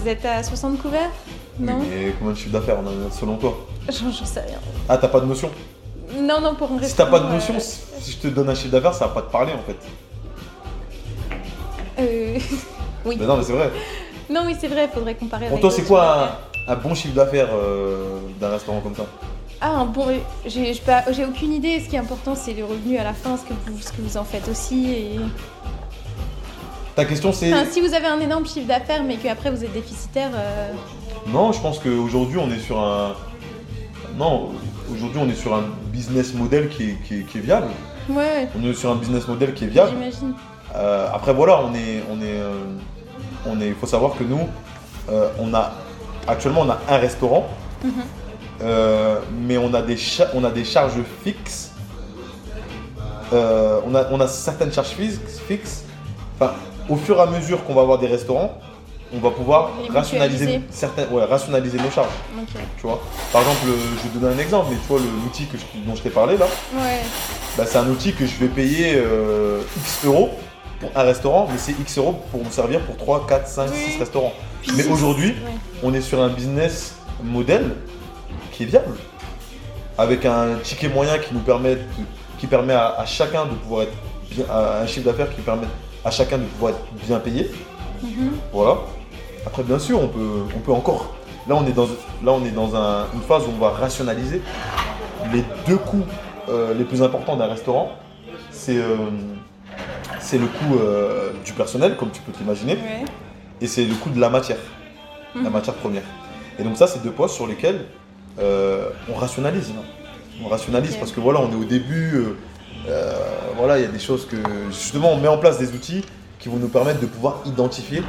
Speaker 1: vous êtes à 60 couverts? Non,
Speaker 2: Oui, mais combien de chiffre d'affaires on a selon toi?
Speaker 1: J'en sais rien.
Speaker 2: Ah, t'as pas de notion?
Speaker 1: Non, non, pour un
Speaker 2: Si t'as pas de notion,
Speaker 1: euh,
Speaker 2: si je te donne un chiffre d'affaires, ça va pas te parler en fait.
Speaker 1: euh, oui.
Speaker 2: Mais non, mais c'est vrai.
Speaker 1: Non, oui, c'est vrai, faudrait comparer.
Speaker 2: Pour
Speaker 1: avec
Speaker 2: toi,
Speaker 1: d'autres
Speaker 2: c'est quoi un, bon chiffre d'affaires euh, d'un restaurant comme ça?
Speaker 1: Ah, un bon. J'ai je pas- j'ai aucune idée. Ce qui est important, c'est le revenu à la fin, ce que vous, ce que vous en faites aussi. Et...
Speaker 2: Ta question c'est.
Speaker 1: Enfin, si vous avez un énorme chiffre d'affaires, mais qu'après vous êtes déficitaire. euh,
Speaker 2: Non, je pense qu'aujourd'hui on est sur un. Non, aujourd'hui on est sur un business model qui est, qui est- qui est viable.
Speaker 1: Ouais,
Speaker 2: On est sur un business model qui est viable.
Speaker 1: j'imagine.
Speaker 2: Euh, après voilà, on est, on est, euh, on est. Il faut savoir que nous, euh, on a actuellement on a un restaurant,
Speaker 1: Mhm.
Speaker 2: mais on a des on a des charges fixes. On a on a certaines charges fixes. fixes. Enfin, au fur et à mesure qu'on va avoir des restaurants, on va pouvoir rationaliser certaines, ouais, rationaliser nos charges. Tu vois. Par exemple, euh, je vais te donner un exemple, mais tu vois l'outil dont je t'ai parlé là,
Speaker 1: Ouais.
Speaker 2: bah, c'est un outil que je vais payer euh, X euros pour un restaurant, mais c'est X euros pour me servir pour 3, 4, 5,
Speaker 1: Oui.
Speaker 2: 6 restaurants.
Speaker 1: Puis
Speaker 2: Mais aujourd'hui,
Speaker 1: ouais.
Speaker 2: On est sur un business model qui est viable, avec un ticket moyen qui nous permet, de- qui permet à, à chacun de pouvoir être bien, à un chiffre d'affaires qui permet à chacun de pouvoir être bien payé.
Speaker 1: Mhm.
Speaker 2: Voilà. Après, bien sûr, on peut, on peut encore. Là, on est dans, là, on est dans un- une phase où on va rationaliser les deux coûts euh, les plus importants d'un restaurant. C'est euh, c'est le coût euh, du personnel, comme tu peux t'imaginer,
Speaker 1: Ouais.
Speaker 2: et c'est le coût de la matière, la
Speaker 1: Mhm.
Speaker 2: matière première. Et donc ça, c'est deux postes sur lesquels on rationalise. On rationalise parce que voilà, on est au début. voilà, il y a des choses que justement, on met en place des outils qui vont nous permettre de pouvoir identifier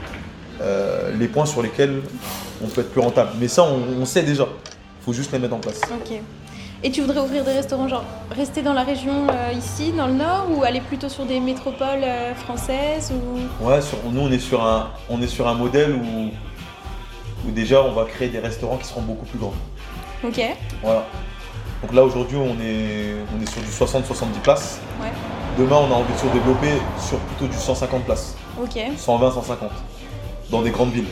Speaker 2: euh, les points sur lesquels on peut être plus rentable. Mais ça, on, on sait déjà. Il faut juste les mettre en place.
Speaker 1: Ok. Et tu voudrais ouvrir des restaurants, genre rester dans la région euh, ici, dans le nord, ou aller plutôt sur des métropoles euh, françaises ou...
Speaker 2: Ouais, sur- nous, on est sur un, on est sur un modèle où où déjà on va créer des restaurants qui seront beaucoup plus grands.
Speaker 1: Ok.
Speaker 2: Voilà. Donc là aujourd'hui on est, on est sur du 60-70 places.
Speaker 1: Ouais.
Speaker 2: Demain on a envie de se développer sur plutôt du 150 places.
Speaker 1: Ok.
Speaker 2: 120-150. Dans des grandes villes.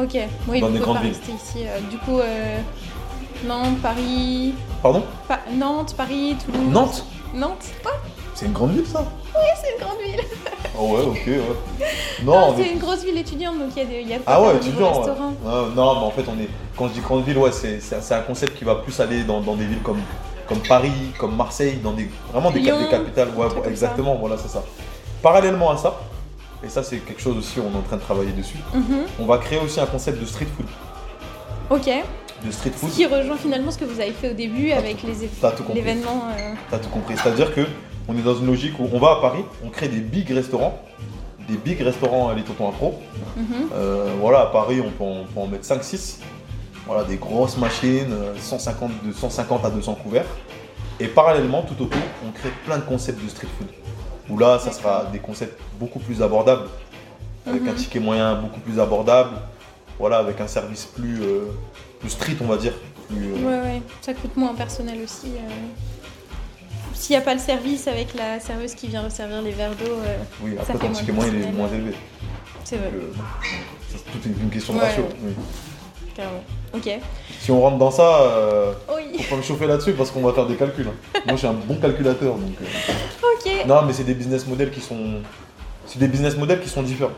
Speaker 1: Ok. Oui,
Speaker 2: Dans des grandes villes.
Speaker 1: ici. euh, du coup, euh, Nantes, Paris.
Speaker 2: Pardon?
Speaker 1: Pa- Nantes, Paris, Toulouse.
Speaker 2: Nantes?
Speaker 1: Nantes. Ouais,
Speaker 2: C'est une grande ville ça?
Speaker 1: C'est une grande ville.
Speaker 2: Ah ouais, ok, ouais.
Speaker 1: Non,
Speaker 2: Non, on
Speaker 1: c'est
Speaker 2: est-
Speaker 1: une grosse ville étudiante, donc il y a, des, y a quoi
Speaker 2: Ah ouais, étudiant. ouais. Ouais, non, mais en fait, on est. Quand je dis grande ville, ouais, c'est un concept qui va plus aller dans, dans des villes comme, comme Paris, comme Marseille, dans des vraiment des, cap-
Speaker 1: Lyon,
Speaker 2: des capitales. Ouais, exactement, voilà, c'est ça. Parallèlement à ça, et ça c'est quelque chose aussi, on est en train de travailler dessus.
Speaker 1: Mhm.
Speaker 2: On va créer aussi un concept de street food.
Speaker 1: Ok.
Speaker 2: De street
Speaker 1: Ce
Speaker 2: food,
Speaker 1: qui rejoint finalement ce que vous avez fait au début avec les é-
Speaker 2: t'as tout compris.
Speaker 1: l'événement. euh,
Speaker 2: T'as tout compris. C'est-à-dire que on est dans une logique où on va à Paris, on crée des big restaurants, des big restaurants à les tontons Afro.
Speaker 1: mhm.
Speaker 2: Euh, voilà, à Paris, on peut en, on peut en mettre 5-6. Voilà, des grosses machines, euh, 150, de 150 à 200 couverts. Et parallèlement, tout autour, on crée plein de concepts de street food. Où là, ça sera des concepts beaucoup plus abordables, avec un
Speaker 1: Mhm.
Speaker 2: ticket moyen beaucoup plus abordable. Voilà, avec un service plus, euh, plus street, on va dire. Plus, euh,
Speaker 1: Ouais, ouais. Ça coûte moins personnel aussi. euh. S'il n'y a pas le service avec la serveuse qui vient resservir les verres d'eau, euh,
Speaker 2: Oui,
Speaker 1: Ça
Speaker 2: après,
Speaker 1: fait
Speaker 2: ton
Speaker 1: moins
Speaker 2: ticket moyen il est moins élevé.
Speaker 1: c'est vrai,
Speaker 2: c'est toute une, une question de
Speaker 1: Ouais,
Speaker 2: ratio.
Speaker 1: ouais.
Speaker 2: oui.
Speaker 1: carrément. Ok.
Speaker 2: Si on rentre dans ça,
Speaker 1: Oui.
Speaker 2: faut pas me chauffer là-dessus parce qu'on va faire des calculs. hein. Moi, je suis un bon calculateur, donc. Non, mais c'est des business models qui sont. C'est des business models qui sont différents.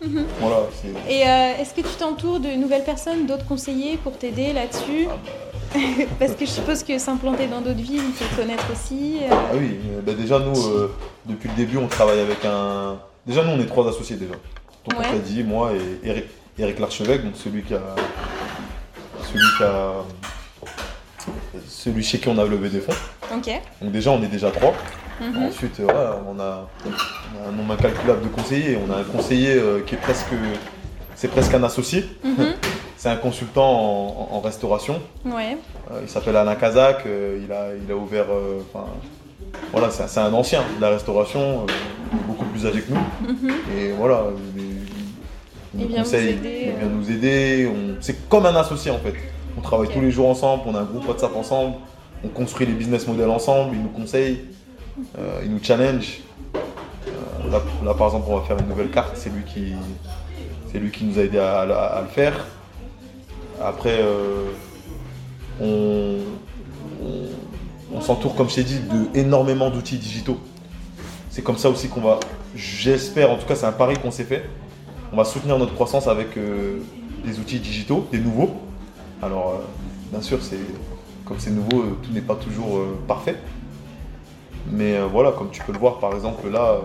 Speaker 1: Mhm.
Speaker 2: Voilà, c'est.
Speaker 1: Et euh, est-ce que tu t'entoures de nouvelles personnes, d'autres conseillers pour t'aider là-dessus?
Speaker 2: Ah
Speaker 1: Parce que je suppose que s'implanter dans d'autres villes, il faut connaître aussi. euh.
Speaker 2: Ah oui, bah déjà nous, euh, depuis le début, on travaille avec un. Déjà nous, on est trois associés déjà. Donc
Speaker 1: Ouais.
Speaker 2: on t'a dit, moi et Eric, Eric Larchevêque, donc celui qui a. Celui qui a. Celui chez qui on a levé des fonds.
Speaker 1: Ok.
Speaker 2: Donc déjà, on est déjà trois.
Speaker 1: Mhm.
Speaker 2: Ensuite, euh, voilà, on, a, on a un nombre incalculable de conseillers. On a un conseiller euh, qui est presque. C'est presque un associé.
Speaker 1: Mhm.
Speaker 2: C'est un consultant en- restauration.
Speaker 1: Ouais.
Speaker 2: Euh, il s'appelle Alain Kazak, il, a, il a ouvert. enfin, voilà, c'est un- ancien de la restauration, il est beaucoup plus âgé que nous.
Speaker 1: Mhm.
Speaker 2: Et voilà, il, il nous conseille,
Speaker 1: aider,
Speaker 2: il vient nous aider. C'est comme un associé en fait. On travaille tous les jours ensemble, on a un groupe WhatsApp ensemble, on construit les business models ensemble, il nous conseille, euh, il nous challenge. Euh, là, par exemple, on va faire une nouvelle carte, c'est lui qui, c'est lui qui nous a aidé à, le faire. Après, euh, on, on- s'entoure, comme je t'ai dit, de énormément d'outils digitaux. C'est comme ça aussi qu'on va, j'espère, en tout cas, c'est un pari qu'on s'est fait. On va soutenir notre croissance avec des outils digitaux, des nouveaux. Alors, bien sûr, comme c'est nouveau, tout n'est pas toujours parfait. Mais euh, voilà, comme tu peux le voir, par exemple, là, euh,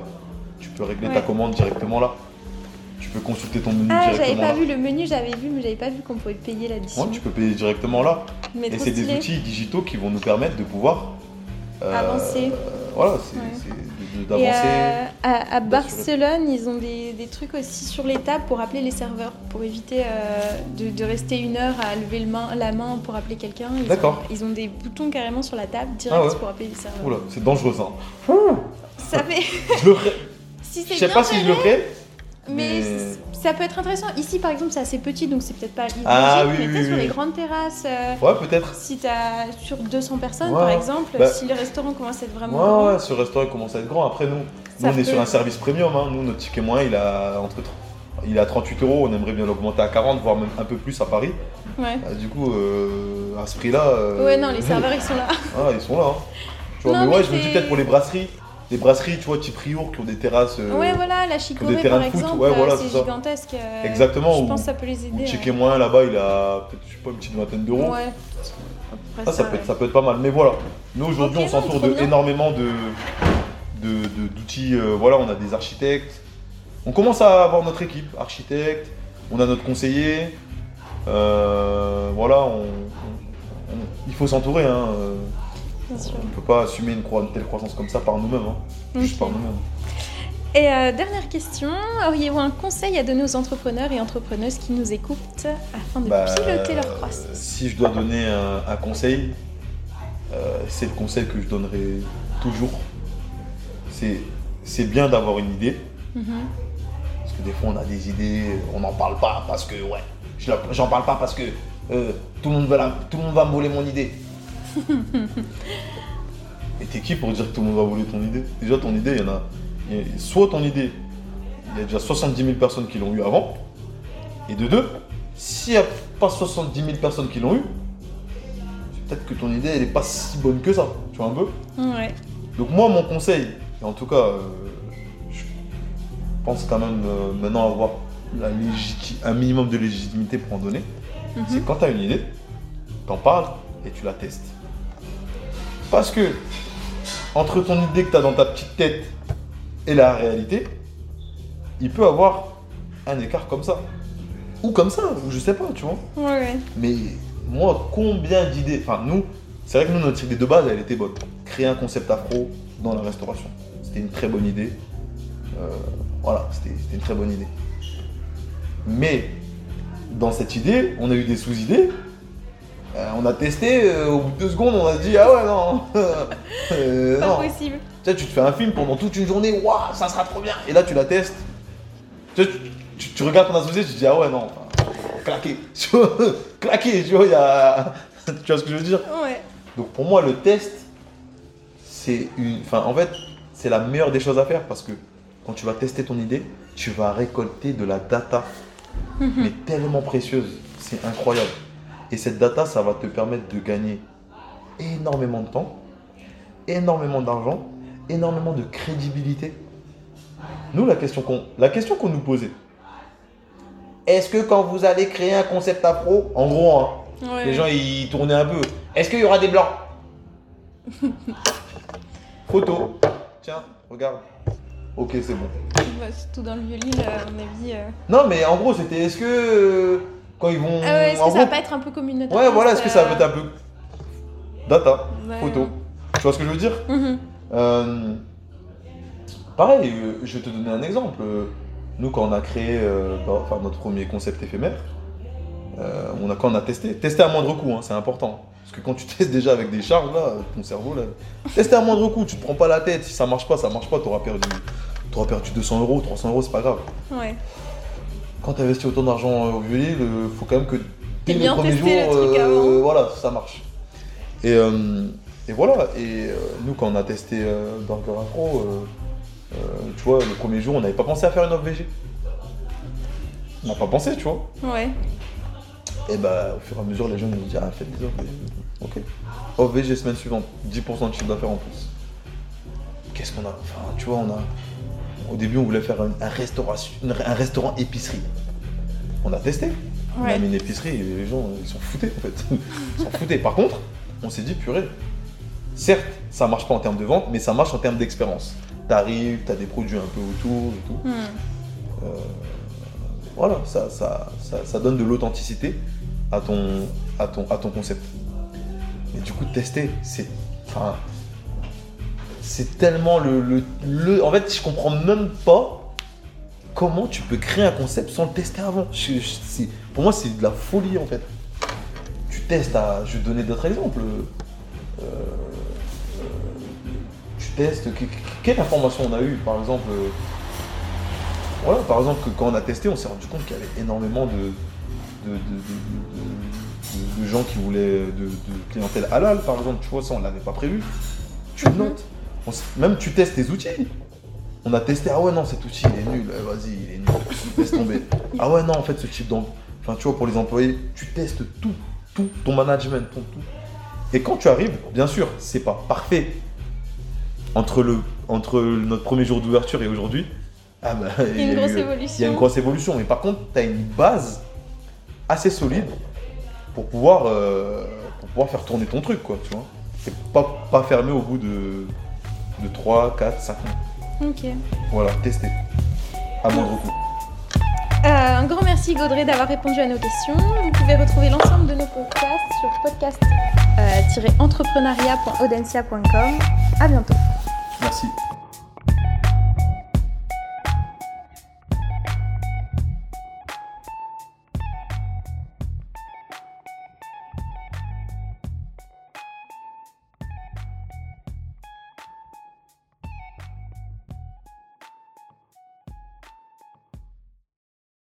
Speaker 2: tu peux régler ta commande directement là. Tu peux consulter ton menu
Speaker 1: Ah, j'avais pas
Speaker 2: là.
Speaker 1: vu le menu, j'avais vu, mais j'avais pas vu qu'on pouvait payer là-dessus.
Speaker 2: Ouais, tu peux payer directement là.
Speaker 1: Mais
Speaker 2: Et c'est des outils digitaux qui vont nous permettre de pouvoir euh,
Speaker 1: Avancer.
Speaker 2: voilà, c'est
Speaker 1: Ouais.
Speaker 2: D'avancer.
Speaker 1: à. Barcelone, ils ont des, des trucs aussi sur les tables pour appeler les serveurs, pour éviter euh, de, de rester une heure à lever le main, la main pour appeler quelqu'un.
Speaker 2: D'accord.
Speaker 1: Ils ont des boutons carrément sur la table, direct
Speaker 2: Ah ouais.
Speaker 1: pour appeler les serveurs.
Speaker 2: Oula, c'est dangereux ça.
Speaker 1: Ça fait.
Speaker 2: Je le ferai.
Speaker 1: si
Speaker 2: Je sais pas si je le ferai.
Speaker 1: Mais, ça peut être intéressant. Ici, par exemple, c'est assez petit, donc c'est peut-être pas hygiénique,
Speaker 2: Ah oui,
Speaker 1: mais
Speaker 2: oui,
Speaker 1: sur les grandes terrasses. euh,
Speaker 2: Ouais, peut-être.
Speaker 1: Si t'as sur 200 personnes,
Speaker 2: Ouais.
Speaker 1: par exemple,
Speaker 2: Bah-
Speaker 1: si le restaurant commence à être vraiment
Speaker 2: Ouais,
Speaker 1: grand,
Speaker 2: ouais, ce restaurant commence à être grand. Après, nous, nous on est sur un service premium. hein. Nous, notre ticket moyen, il a entre tr- il est à 38 euros. On aimerait bien l'augmenter à 40, voire même un peu plus à Paris.
Speaker 1: ouais.
Speaker 2: Ah, du coup, euh, à ce prix-là. euh,
Speaker 1: Ouais, non, les serveurs ils sont là.
Speaker 2: Ah, ils sont là. hein. Tu vois,
Speaker 1: Non,
Speaker 2: mais ouais,
Speaker 1: mais
Speaker 2: je me dis peut-être pour les brasseries. Les brasseries, tu vois, type Riour, qui ont des terrasses. euh,
Speaker 1: ouais, voilà, la
Speaker 2: des
Speaker 1: chicorée
Speaker 2: terrains
Speaker 1: par
Speaker 2: de foot,
Speaker 1: exemple,
Speaker 2: ouais, voilà,
Speaker 1: c'est gigantesque. euh,
Speaker 2: Exactement,
Speaker 1: Je
Speaker 2: ou-
Speaker 1: pense que ça peut les aider. ouais.
Speaker 2: ticket moyen là-bas, il a peut-être, je sais pas, une petite vingtaine d'euros.
Speaker 1: Ouais. Après,
Speaker 2: Ça, ça, peut être, ça peut être pas mal. Mais voilà, nous aujourd'hui, on s'entoure de
Speaker 1: bien.
Speaker 2: énormément de, de- de- d'outils. euh, voilà, on a des architectes. On commence à avoir notre équipe, architecte. On a notre conseiller. Euh, voilà, on, on- on- il faut s'entourer. Hein.
Speaker 1: Bien sûr.
Speaker 2: On ne peut pas assumer une, telle croissance comme ça par nous-mêmes. hein. Juste par nous-mêmes.
Speaker 1: Et euh, dernière question, auriez-vous un conseil à donner aux entrepreneurs et entrepreneuses qui nous écoutent afin de
Speaker 2: Bah,
Speaker 1: piloter leur croissance?
Speaker 2: Si je dois donner un, un conseil, euh, c'est le conseil que je donnerai toujours. C'est, bien d'avoir une idée,
Speaker 1: Mhm.
Speaker 2: parce que des fois on a des idées, on n'en parle pas parce que ouais, J'en parle pas parce que euh, tout, le monde va la- tout le monde va me voler mon idée. Et t'es qui pour dire que tout le monde va voler ton idée? Déjà, ton idée, il y en a. il y a- soit ton idée, il y a déjà 70 000 personnes qui l'ont eu avant. Et de deux, s'il n'y a pas 70 000 personnes qui l'ont eu, peut-être que ton idée, elle n'est pas si bonne que ça. Tu vois un peu?
Speaker 1: Ouais.
Speaker 2: donc moi, mon conseil, et en tout cas, euh, je pense quand même euh, maintenant avoir la un minimum de légitimité pour en donner,
Speaker 1: Mhm.
Speaker 2: c'est quand tu as une idée, t'en parles et tu la testes. Parce que entre ton idée que tu as dans ta petite tête et la réalité, il peut avoir un écart comme ça. Ou comme ça, ou je sais pas, tu vois.
Speaker 1: Ouais.
Speaker 2: Mais moi, combien d'idées Enfin, nous, c'est vrai que nous, notre idée de base, elle était bonne. Créer un concept afro dans la restauration. C'était une très bonne idée. Euh, voilà, c'était une très bonne idée. Mais dans cette idée, on a eu des sous-idées. Euh, on a testé, euh, au bout de deux secondes, on a dit Ah ouais, non, Euh,
Speaker 1: Pas
Speaker 2: non.
Speaker 1: possible.
Speaker 2: Tu sais, tu te fais un film pendant toute une journée, waouh, ça sera trop bien. Et là, tu la testes. Tu, sais, tu- tu- tu regardes ton associé, tu te dis, ah ouais, non, claqué. Tu vois, claqué, tu vois, il y a. tu vois ce que je veux dire?
Speaker 1: Ouais.
Speaker 2: Donc pour moi, le test, c'est une. Enfin, en fait, c'est la meilleure des choses à faire parce que quand tu vas tester ton idée, tu vas récolter de la data, mais tellement précieuse. C'est incroyable. Et cette data, ça va te permettre de gagner énormément de temps, énormément d'argent, énormément de crédibilité. Nous, la question qu'on la question qu'on nous posait, est-ce que quand vous allez créer un concept afro, en gros, hein,
Speaker 1: Ouais.
Speaker 2: les gens ils tournaient un peu, est-ce qu'il y aura des blancs? Photo. Tiens, regarde. Ok, c'est bon.
Speaker 1: Ouais, surtout dans le violil, à mon avis. euh.
Speaker 2: Non, mais en gros, c'était est-ce que euh, quand ils vont.
Speaker 1: Ah est-ce que ça va pas être un peu comme une note
Speaker 2: Ouais, voilà, est-ce que ça va être un peu. Data,
Speaker 1: ouais.
Speaker 2: photo. Tu vois ce que je veux dire
Speaker 1: Mhm.
Speaker 2: Euh, pareil, euh, je vais te donner un exemple. Nous, quand on a créé euh, bah, enfin, notre premier concept éphémère, on a, quand on a testé, tester à moindre coût, hein, c'est important. Parce que quand tu testes déjà avec des charges, là, ton cerveau, là, tester à moindre coût, tu te prends pas la tête. Si ça marche pas, ça marche pas, tu auras perdu, t'auras perdu 200 euros, 300 euros, c'est pas grave.
Speaker 1: Ouais.
Speaker 2: Quand tu investis autant d'argent euh, au violil, il faut quand même que dès les premiers jours,
Speaker 1: le avant.
Speaker 2: voilà, ça marche. Et, euh, et voilà, et euh, nous quand on a testé euh, Burger Afro, euh, euh, tu vois, le premier jour, on n'avait pas pensé à faire une offre VG. On n'a pas pensé, tu vois.
Speaker 1: Ouais.
Speaker 2: Et bah, au fur et à mesure, les gens nous disent Ah, faites des offres VG. Ok. Offre VG semaine suivante, 10% de chiffre d'affaires en plus. Qu'est-ce qu'on a? Enfin, tu vois, on a. Au début, on voulait faire un, un restauration, une- un restaurant épicerie. On a testé. On a mis une épicerie et les gens, ils s'en foutaient en fait. Ils s'en foutaient. Par contre, on s'est dit, purée, certes, ça marche pas en termes de vente, mais ça marche en termes d'expérience. T'arrives, t'as des produits un peu autour et tout.
Speaker 1: Hmm.
Speaker 2: Voilà, ça, ça, ça, ça donne de l'authenticité à ton, à, ton, à ton concept. Et du coup, tester, c'est. Enfin. C'est tellement le, le, le- En fait, je comprends même pas comment tu peux créer un concept sans le tester avant. Je- je- c'est- pour moi, c'est de la folie en fait. Tu testes à. Je vais te donner d'autres exemples. Euh, euh, tu testes. que- que- quelle information on a eu Par exemple. euh, voilà, par exemple, que quand on a testé, on s'est rendu compte qu'il y avait énormément de, de, de- de- gens qui voulaient de, clientèle halal, par exemple. Tu vois, ça, on l'avait pas prévu. Tu le
Speaker 1: Mhm.
Speaker 2: notes. On s- même tu testes tes outils. On a testé, ah ouais, non, cet outil, il est nul. Eh, Vas-y, il est nul. Laisse tomber. Ah ouais, non, en fait, ce type d'em- Enfin, tu vois, pour les employés, tu testes tout, tout, ton management, ton tout. Et quand tu arrives, bien sûr, c'est pas parfait. Entre, le, entre notre premier jour d'ouverture et aujourd'hui, ah bah,
Speaker 1: Il y a une grosse
Speaker 2: eu-
Speaker 1: évolution.
Speaker 2: Il y a une grosse évolution. Mais par contre, tu as une base assez solide pour pouvoir, euh, pour pouvoir faire tourner ton truc, quoi, tu vois. C'est pas, pas fermé au bout de, de 3, 4, 5 mois.
Speaker 1: Ok.
Speaker 2: Voilà, tester. À moindre coût.
Speaker 1: Euh, un grand merci Gaudrey d'avoir répondu à nos questions. Vous pouvez retrouver l'ensemble de nos podcasts sur podcast-entrepreneuriat.audencia.com. À bientôt.
Speaker 2: Merci.